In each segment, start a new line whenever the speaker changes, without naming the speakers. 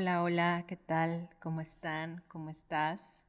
Hola, hola, ¿qué tal? ¿Cómo están? ¿Cómo estás?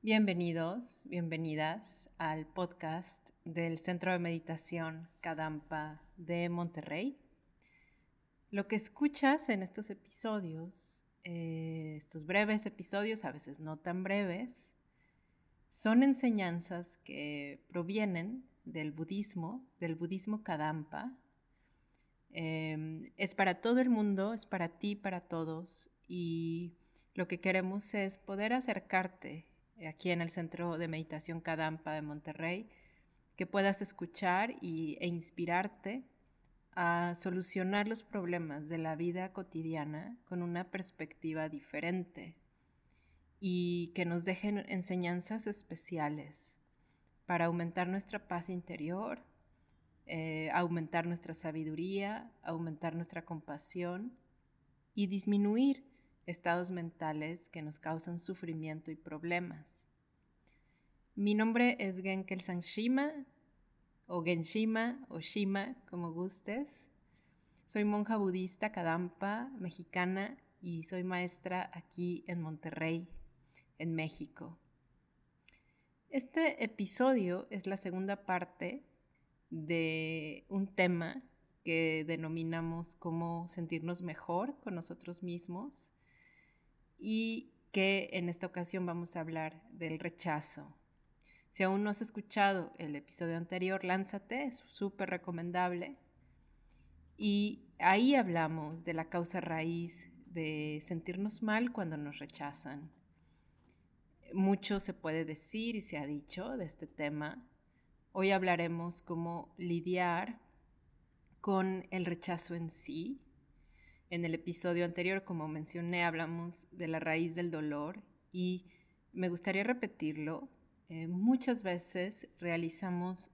Bienvenidos, bienvenidas al podcast del Centro de Meditación Kadampa de Monterrey. Lo que escuchas en estos episodios, eh, estos breves episodios, a veces no tan breves, son enseñanzas que provienen del budismo, del budismo Kadampa, Em, es para todo el mundo, es para ti, para todos. Y lo que queremos es poder acercarte aquí en el Centro de Meditación Kadampa de Monterrey, que puedas escuchar y, e inspirarte a solucionar los problemas de la vida cotidiana con una perspectiva diferente y que nos dejen enseñanzas especiales para aumentar nuestra paz interior, eh, aumentar nuestra sabiduría, aumentar nuestra compasión y disminuir estados mentales que nos causan sufrimiento y problemas. Mi nombre es Genkel Sanshima o Genshima o Shima, como gustes. Soy monja budista Kadampa, mexicana, y soy maestra aquí en Monterrey, en México. Este episodio es la segunda parte de un tema que denominamos cómo sentirnos mejor con nosotros mismos y que en esta ocasión vamos a hablar del rechazo. Si aún no has escuchado el episodio anterior, lánzate, es súper recomendable. Y ahí hablamos de la causa raíz de sentirnos mal cuando nos rechazan. Mucho se puede decir y se ha dicho de este tema, Hoy hablaremos cómo lidiar con el rechazo en sí. En el episodio anterior, como mencioné, hablamos de la raíz del dolor y me gustaría repetirlo. Eh, muchas veces realizamos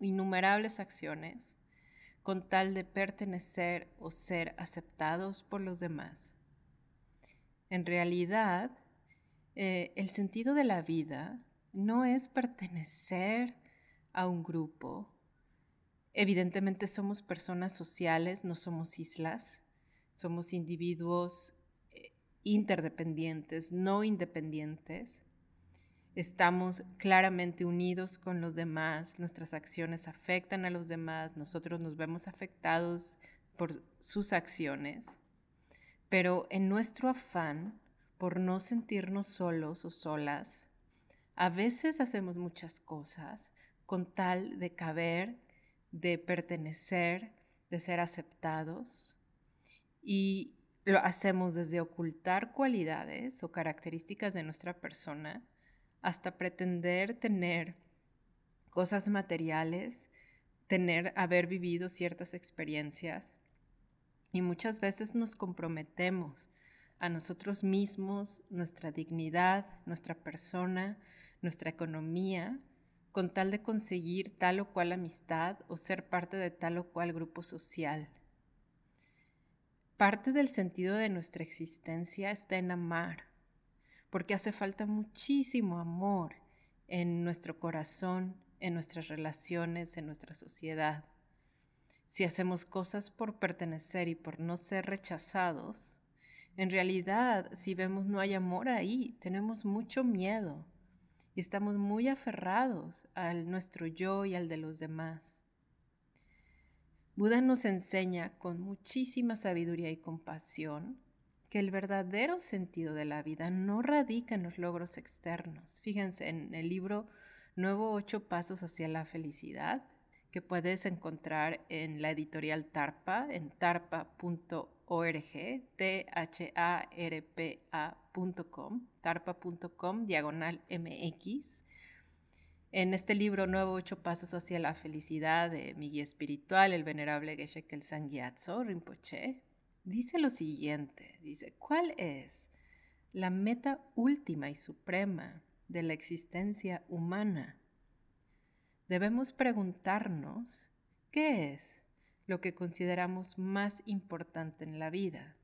innumerables acciones con tal de pertenecer o ser aceptados por los demás. En realidad, eh, el sentido de la vida no es pertenecer a un grupo. Evidentemente somos personas sociales, no somos islas, somos individuos eh, interdependientes, no independientes. Estamos claramente unidos con los demás, nuestras acciones afectan a los demás, nosotros nos vemos afectados por sus acciones, pero en nuestro afán por no sentirnos solos o solas, a veces hacemos muchas cosas, con tal de caber, de pertenecer, de ser aceptados. Y lo hacemos desde ocultar cualidades o características de nuestra persona hasta pretender tener cosas materiales, tener, haber vivido ciertas experiencias. Y muchas veces nos comprometemos a nosotros mismos, nuestra dignidad, nuestra persona, nuestra economía, con tal de conseguir tal o cual amistad o ser parte de tal o cual grupo social. Parte del sentido de nuestra existencia está en amar, porque hace falta muchísimo amor en nuestro corazón, en nuestras relaciones, en nuestra sociedad. Si hacemos cosas por pertenecer y por no ser rechazados, en realidad, si vemos no hay amor ahí, tenemos mucho miedo y estamos muy aferrados al nuestro yo y al de los demás. Buda nos enseña con muchísima sabiduría y compasión que el verdadero sentido de la vida no radica en los logros externos. Fíjense en el libro Nuevo Ocho Pasos hacia la Felicidad, que puedes encontrar en la editorial Tarpa, en tarpa.org org, T-H-A-R-P-A.com, tarpa.com, diagonal MX. En este libro Nuevo Ocho Pasos hacia la Felicidad de mi guía espiritual, el venerable Geshe Kelsan Gyatso Rinpoche, dice lo siguiente, dice, ¿cuál es la meta última y suprema de la existencia humana? Debemos preguntarnos, ¿qué es lo que consideramos más importante en la vida.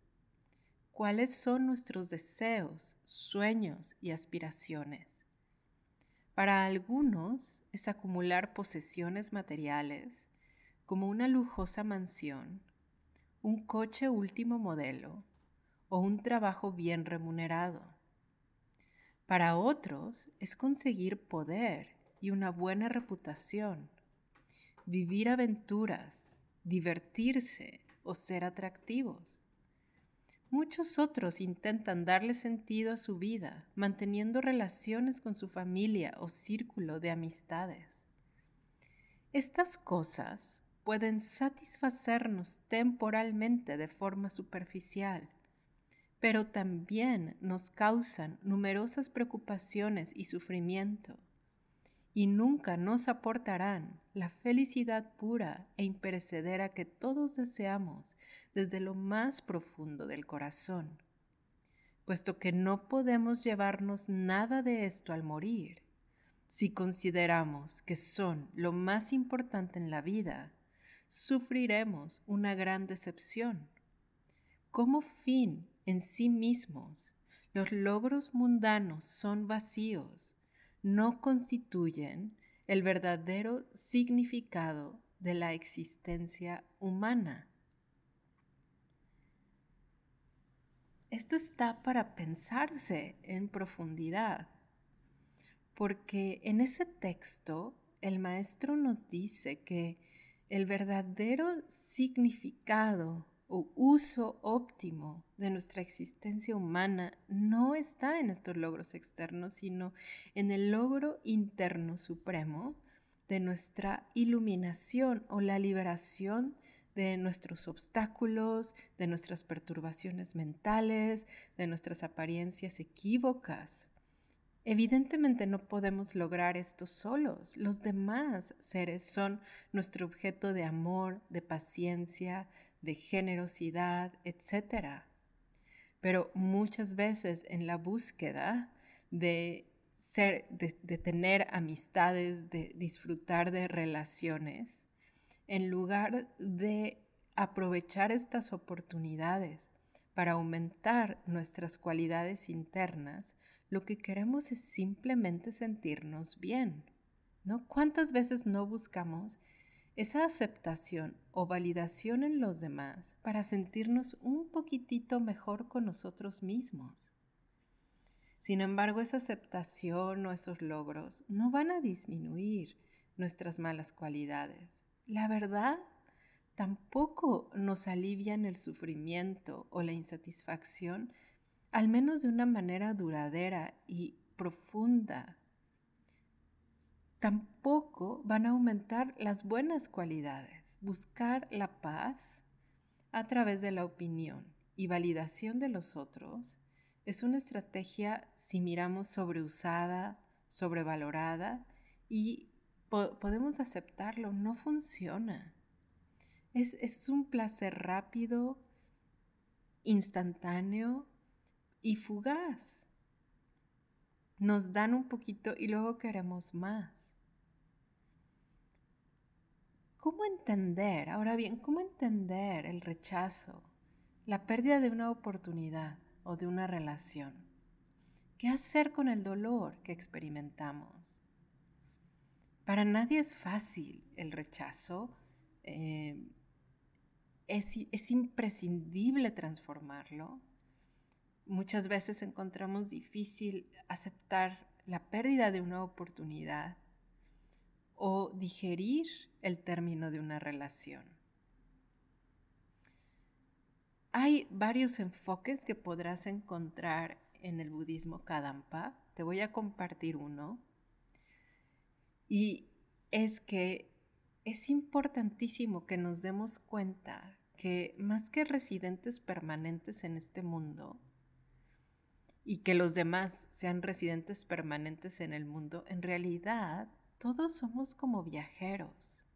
¿Cuáles son nuestros deseos, sueños y aspiraciones? Para algunos es acumular posesiones materiales como una lujosa mansión, un coche último modelo o un trabajo bien remunerado. Para otros es conseguir poder y una buena reputación, vivir aventuras, divertirse o ser atractivos. Muchos otros intentan darle sentido a su vida, manteniendo relaciones con su familia o círculo de amistades. Estas cosas pueden satisfacernos temporalmente de forma superficial, pero también nos causan numerosas preocupaciones y sufrimiento, y nunca nos aportarán la felicidad pura e imperecedera que todos deseamos desde lo más profundo del corazón, puesto que no podemos llevarnos nada de esto al morir. Si consideramos que son lo más importante en la vida, sufriremos una gran decepción. Como fin en sí mismos, los logros mundanos son vacíos, no constituyen el verdadero significado de la existencia humana. Esto está para pensarse en profundidad, porque en ese texto el maestro nos dice que el verdadero significado o uso óptimo de nuestra existencia humana no está en estos logros externos, sino en el logro interno supremo de nuestra iluminación o la liberación de nuestros obstáculos, de nuestras perturbaciones mentales, de nuestras apariencias equívocas. Evidentemente no podemos lograr esto solos. Los demás seres son nuestro objeto de amor, de paciencia, de generosidad, etc. Pero muchas veces en la búsqueda de ser, de, tener amistades, de disfrutar de relaciones, en lugar de aprovechar estas oportunidades para aumentar nuestras cualidades internas, lo que queremos es simplemente sentirnos bien. ¿No? ¿Cuántas veces no buscamos esa aceptación o validación en los demás para sentirnos un poquitito mejor con nosotros mismos? Sin embargo, esa aceptación o esos logros no van a disminuir nuestras malas cualidades. La verdad tampoco nos alivian el sufrimiento o la insatisfacción, al menos de una manera duradera y profunda. Tampoco van a aumentar las buenas cualidades. Buscar la paz a través de la opinión y validación de los otros es una estrategia, si miramos, sobreusada, sobrevalorada y podemos aceptarlo, no funciona. Es, un placer rápido, instantáneo y fugaz. Nos dan un poquito y luego queremos más. ¿Cómo entender, ahora bien, cómo entender el rechazo, la pérdida de una oportunidad o de una relación? ¿Qué hacer con el dolor que experimentamos? Para nadie es fácil el rechazo. Eh, es, imprescindible transformarlo. Muchas veces encontramos difícil aceptar la pérdida de una oportunidad o digerir el término de una relación. Hay varios enfoques que podrás encontrar en el budismo Kadampa. Te voy a compartir uno. Y es que es importantísimo que nos demos cuenta que más que residentes permanentes en este mundo, y que los demás sean residentes permanentes en el mundo, en realidad todos somos como viajeros.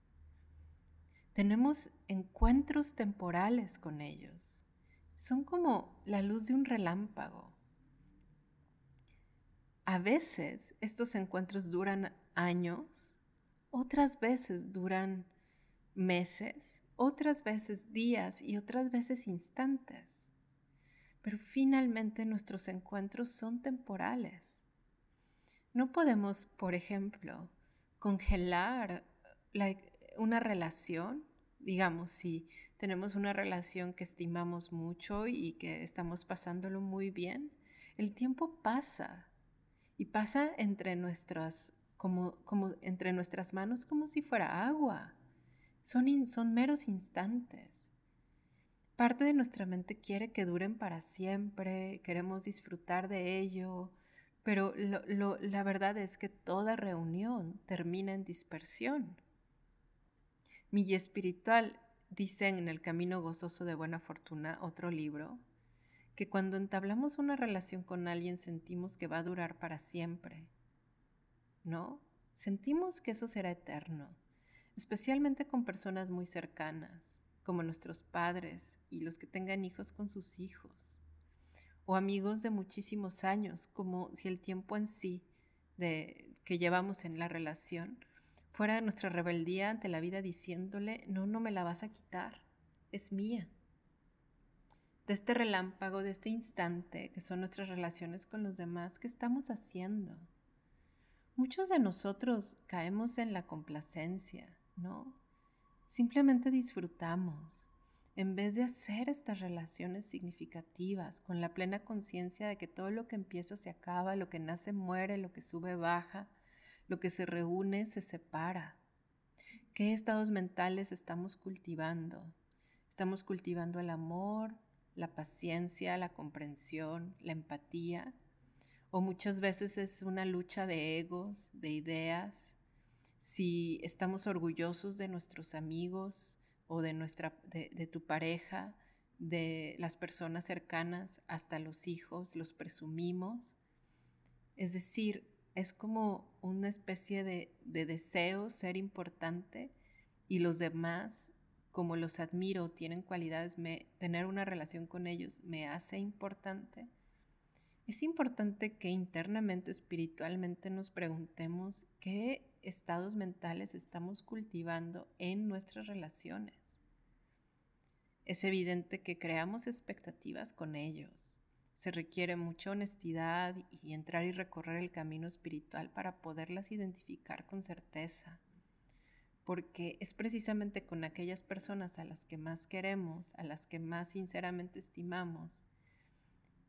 Tenemos encuentros temporales con ellos. Son como la luz de un relámpago. A veces estos encuentros duran años otras veces duran meses, otras veces días y otras veces instantes. Pero finalmente nuestros encuentros son temporales. No podemos, por ejemplo, congelar una relación. Digamos, si tenemos una relación que estimamos mucho y que estamos pasándolo muy bien, el tiempo pasa y pasa entre nuestras, como, entre nuestras manos como si fuera agua. Son, son meros instantes. Parte de nuestra mente quiere que duren para siempre, queremos disfrutar de ello, pero la verdad es que toda reunión termina en dispersión. Mi espiritual dicen en El Camino Gozoso de Buena Fortuna, otro libro, que cuando entablamos una relación con alguien sentimos que va a durar para siempre. ¿No? Sentimos que eso será eterno, especialmente con personas muy cercanas, como nuestros padres y los que tengan hijos con sus hijos, o amigos de muchísimos años, como si el tiempo en sí que llevamos en la relación fuera nuestra rebeldía ante la vida diciéndole, no, no me la vas a quitar, es mía. De este relámpago, de este instante, que son nuestras relaciones con los demás, ¿qué estamos haciendo? Muchos de nosotros caemos en la complacencia, ¿no? Simplemente disfrutamos. En vez de hacer estas relaciones significativas, con la plena conciencia de que todo lo que empieza se acaba, lo que nace muere, lo que sube baja, lo que se reúne se separa. ¿Qué estados mentales estamos cultivando? Estamos cultivando el amor, la paciencia, la comprensión, la empatía, o muchas veces es una lucha de egos, de ideas. Si estamos orgullosos de nuestros amigos o de, nuestra, de, de tu pareja, de las personas cercanas, hasta los hijos, los presumimos. Es decir, es como una especie de, deseo ser importante y los demás, como los admiro, tienen cualidades, tener una relación con ellos me hace importante. Es importante que internamente, espiritualmente nos preguntemos qué estados mentales estamos cultivando en nuestras relaciones. Es evidente que creamos expectativas con ellos se requiere mucha honestidad y entrar y recorrer el camino espiritual para poderlas identificar con certeza. Porque es precisamente con aquellas personas a las que más queremos, a las que más sinceramente estimamos,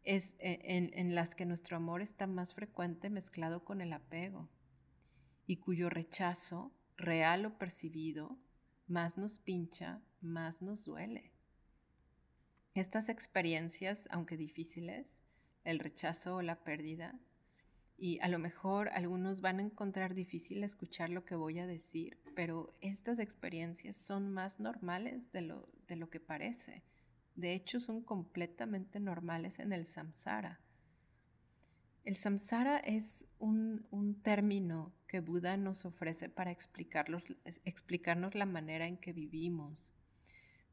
es eh, en, en las que nuestro amor está más frecuente mezclado con el apego y cuyo rechazo, real o percibido, más nos pincha, más nos duele. Estas experiencias, aunque difíciles, el rechazo o la pérdida, y a lo mejor algunos van a encontrar difícil escuchar lo que voy a decir, pero estas experiencias son más normales de lo, de lo que parece. De hecho, son completamente normales en el samsara. El samsara es un, un término que Buda nos ofrece para explicarnos la manera en que vivimos,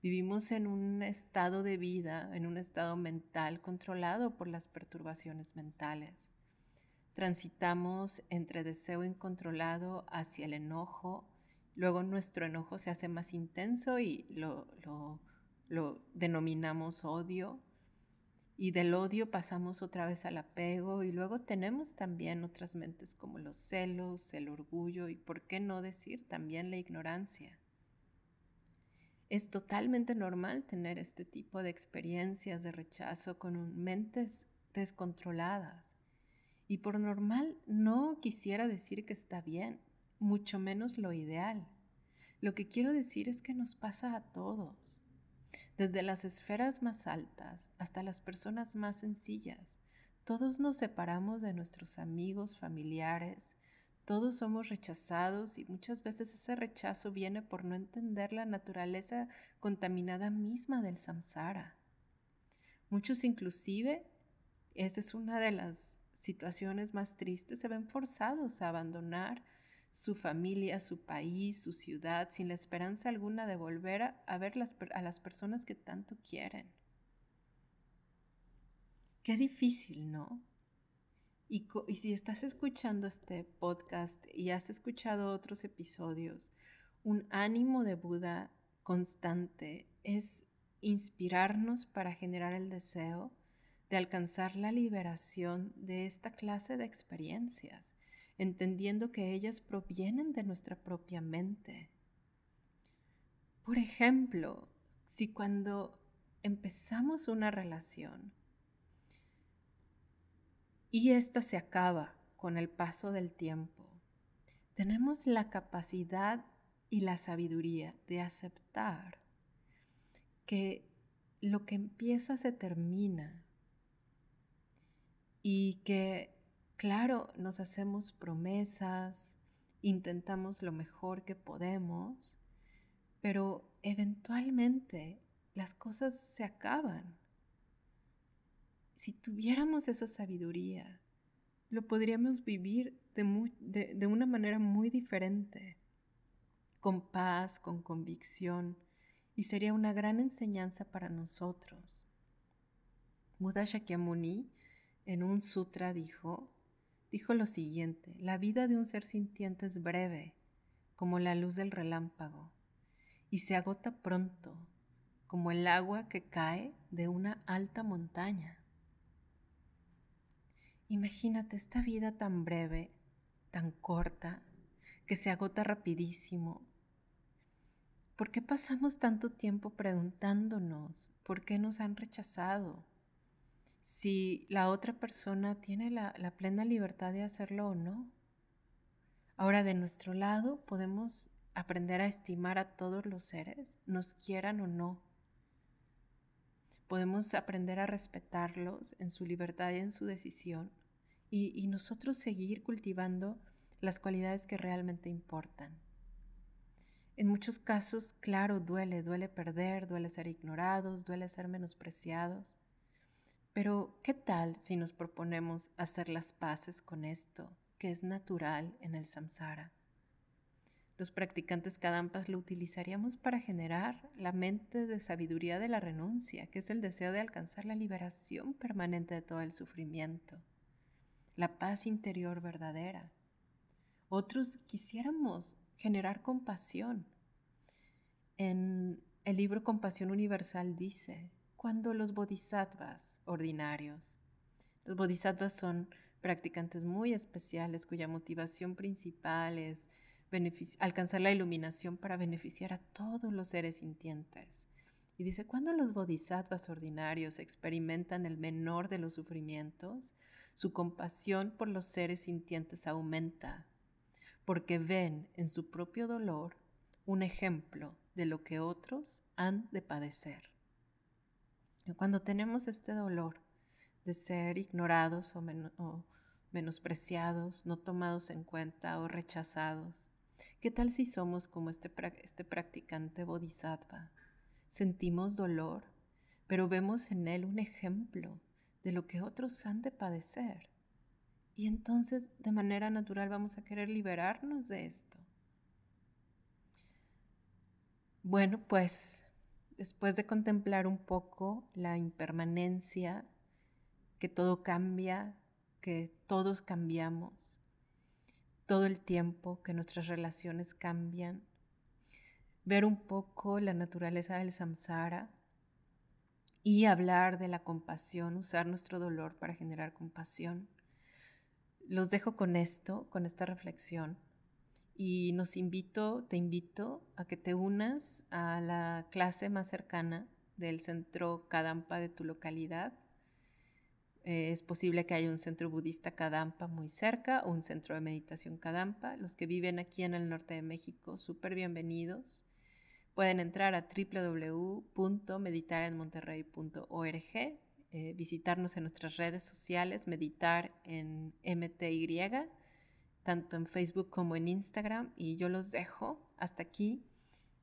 Vivimos en un estado de vida, en un estado mental controlado por las perturbaciones mentales. Transitamos entre deseo incontrolado hacia el enojo, luego nuestro enojo se hace más intenso y lo, lo denominamos odio, y del odio pasamos otra vez al apego y luego tenemos también otras mentes como los celos, el orgullo y, por qué no decir, también la ignorancia. Es totalmente normal tener este tipo de experiencias de rechazo con mentes descontroladas. Y por normal no quisiera decir que está bien, mucho menos lo ideal. Lo que quiero decir es que nos pasa a todos, desde las esferas más altas hasta las personas más sencillas. Todos nos separamos de nuestros amigos, familiares, todos somos rechazados y muchas veces ese rechazo viene por no entender la naturaleza contaminada misma del samsara. Muchos inclusive, esa es una de las situaciones más tristes, se ven forzados a abandonar su familia, su país, su ciudad, sin la esperanza alguna de volver a, ver a las personas que tanto quieren. Qué difícil, ¿no? Y, si estás escuchando este podcast y has escuchado otros episodios, un ánimo de Buda constante es inspirarnos para generar el deseo de alcanzar la liberación de esta clase de experiencias, entendiendo que ellas provienen de nuestra propia mente. Por ejemplo, si cuando empezamos una relación y esta se acaba con el paso del tiempo, tenemos la capacidad y la sabiduría de aceptar que lo que empieza se termina y que, claro, nos hacemos promesas, intentamos lo mejor que podemos, pero eventualmente las cosas se acaban. Si tuviéramos esa sabiduría, lo podríamos vivir de, una manera muy diferente, con paz, con convicción, y sería una gran enseñanza para nosotros. Buddha Shakyamuni en un sutra dijo, dijo lo siguiente, la vida de un ser sintiente es breve, como la luz del relámpago, y se agota pronto, como el agua que cae de una alta montaña. Imagínate esta vida tan breve, tan corta, que se agota rapidísimo, ¿Por qué pasamos tanto tiempo preguntándonos por qué nos han rechazado? Si la otra persona tiene la, plena libertad de hacerlo o no. Ahora, de nuestro lado, podemos aprender a estimar a todos los seres, nos quieran o no. Podemos aprender a respetarlos en su libertad y en su decisión y nosotros seguir cultivando las cualidades que realmente importan. En muchos casos, claro, duele, duele perder, duele ser ignorados, duele ser menospreciados. Pero, ¿qué tal si nos proponemos hacer las paces con esto, que es natural en el samsara? Los practicantes Kadampas lo utilizaríamos para generar la mente de sabiduría de la renuncia, que es el deseo de alcanzar la liberación permanente de todo el sufrimiento, la paz interior verdadera. Otros quisiéramos generar compasión. En el libro Compasión Universal dice, cuando los bodhisattvas ordinarios, los bodhisattvas son practicantes muy especiales cuya motivación principal es alcanzar la iluminación para beneficiar a todos los seres sintientes. Y dice, cuando los bodhisattvas ordinarios experimentan el menor de los sufrimientos, su compasión por los seres sintientes aumenta porque ven en su propio dolor un ejemplo de lo que otros han de padecer. Cuando tenemos este dolor de ser ignorados o, menospreciados, no tomados en cuenta o rechazados, ¿qué tal si somos como este, este practicante bodhisattva? Sentimos dolor, pero vemos en él un ejemplo de lo que otros han de padecer. Y entonces de manera natural vamos a querer liberarnos de esto. Bueno, pues después de contemplar un poco la impermanencia, que todo cambia, que todos cambiamos, todo el tiempo, que nuestras relaciones cambian, ver un poco la naturaleza del samsara y hablar de la compasión, usar nuestro dolor para generar compasión los dejo con esto, con esta reflexión. Y nos invito, te invito a que te unas a la clase más cercana del centro Kadampa de tu localidad. Eh, es posible que haya un centro budista Kadampa muy cerca o un centro de meditación Kadampa. Los que viven aquí en el norte de México, súper bienvenidos. Pueden entrar a www.meditarenmonterrey.org eh, visitarnos en nuestras redes sociales, meditar en MTY, tanto en Facebook como en Instagram. Y yo los dejo hasta aquí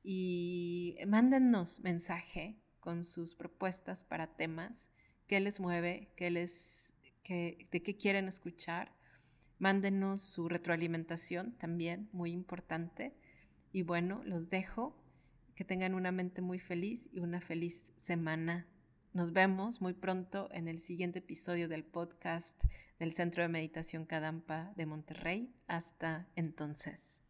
y mándennos mensaje con sus propuestas para temas, qué les mueve, qué les, de qué quieren escuchar. Mándenos su retroalimentación también, muy importante. Y bueno, los dejo. Que tengan una mente muy feliz y una feliz semana nos vemos muy pronto en el siguiente episodio del podcast del Centro de Meditación Kadampa de Monterrey. Hasta entonces.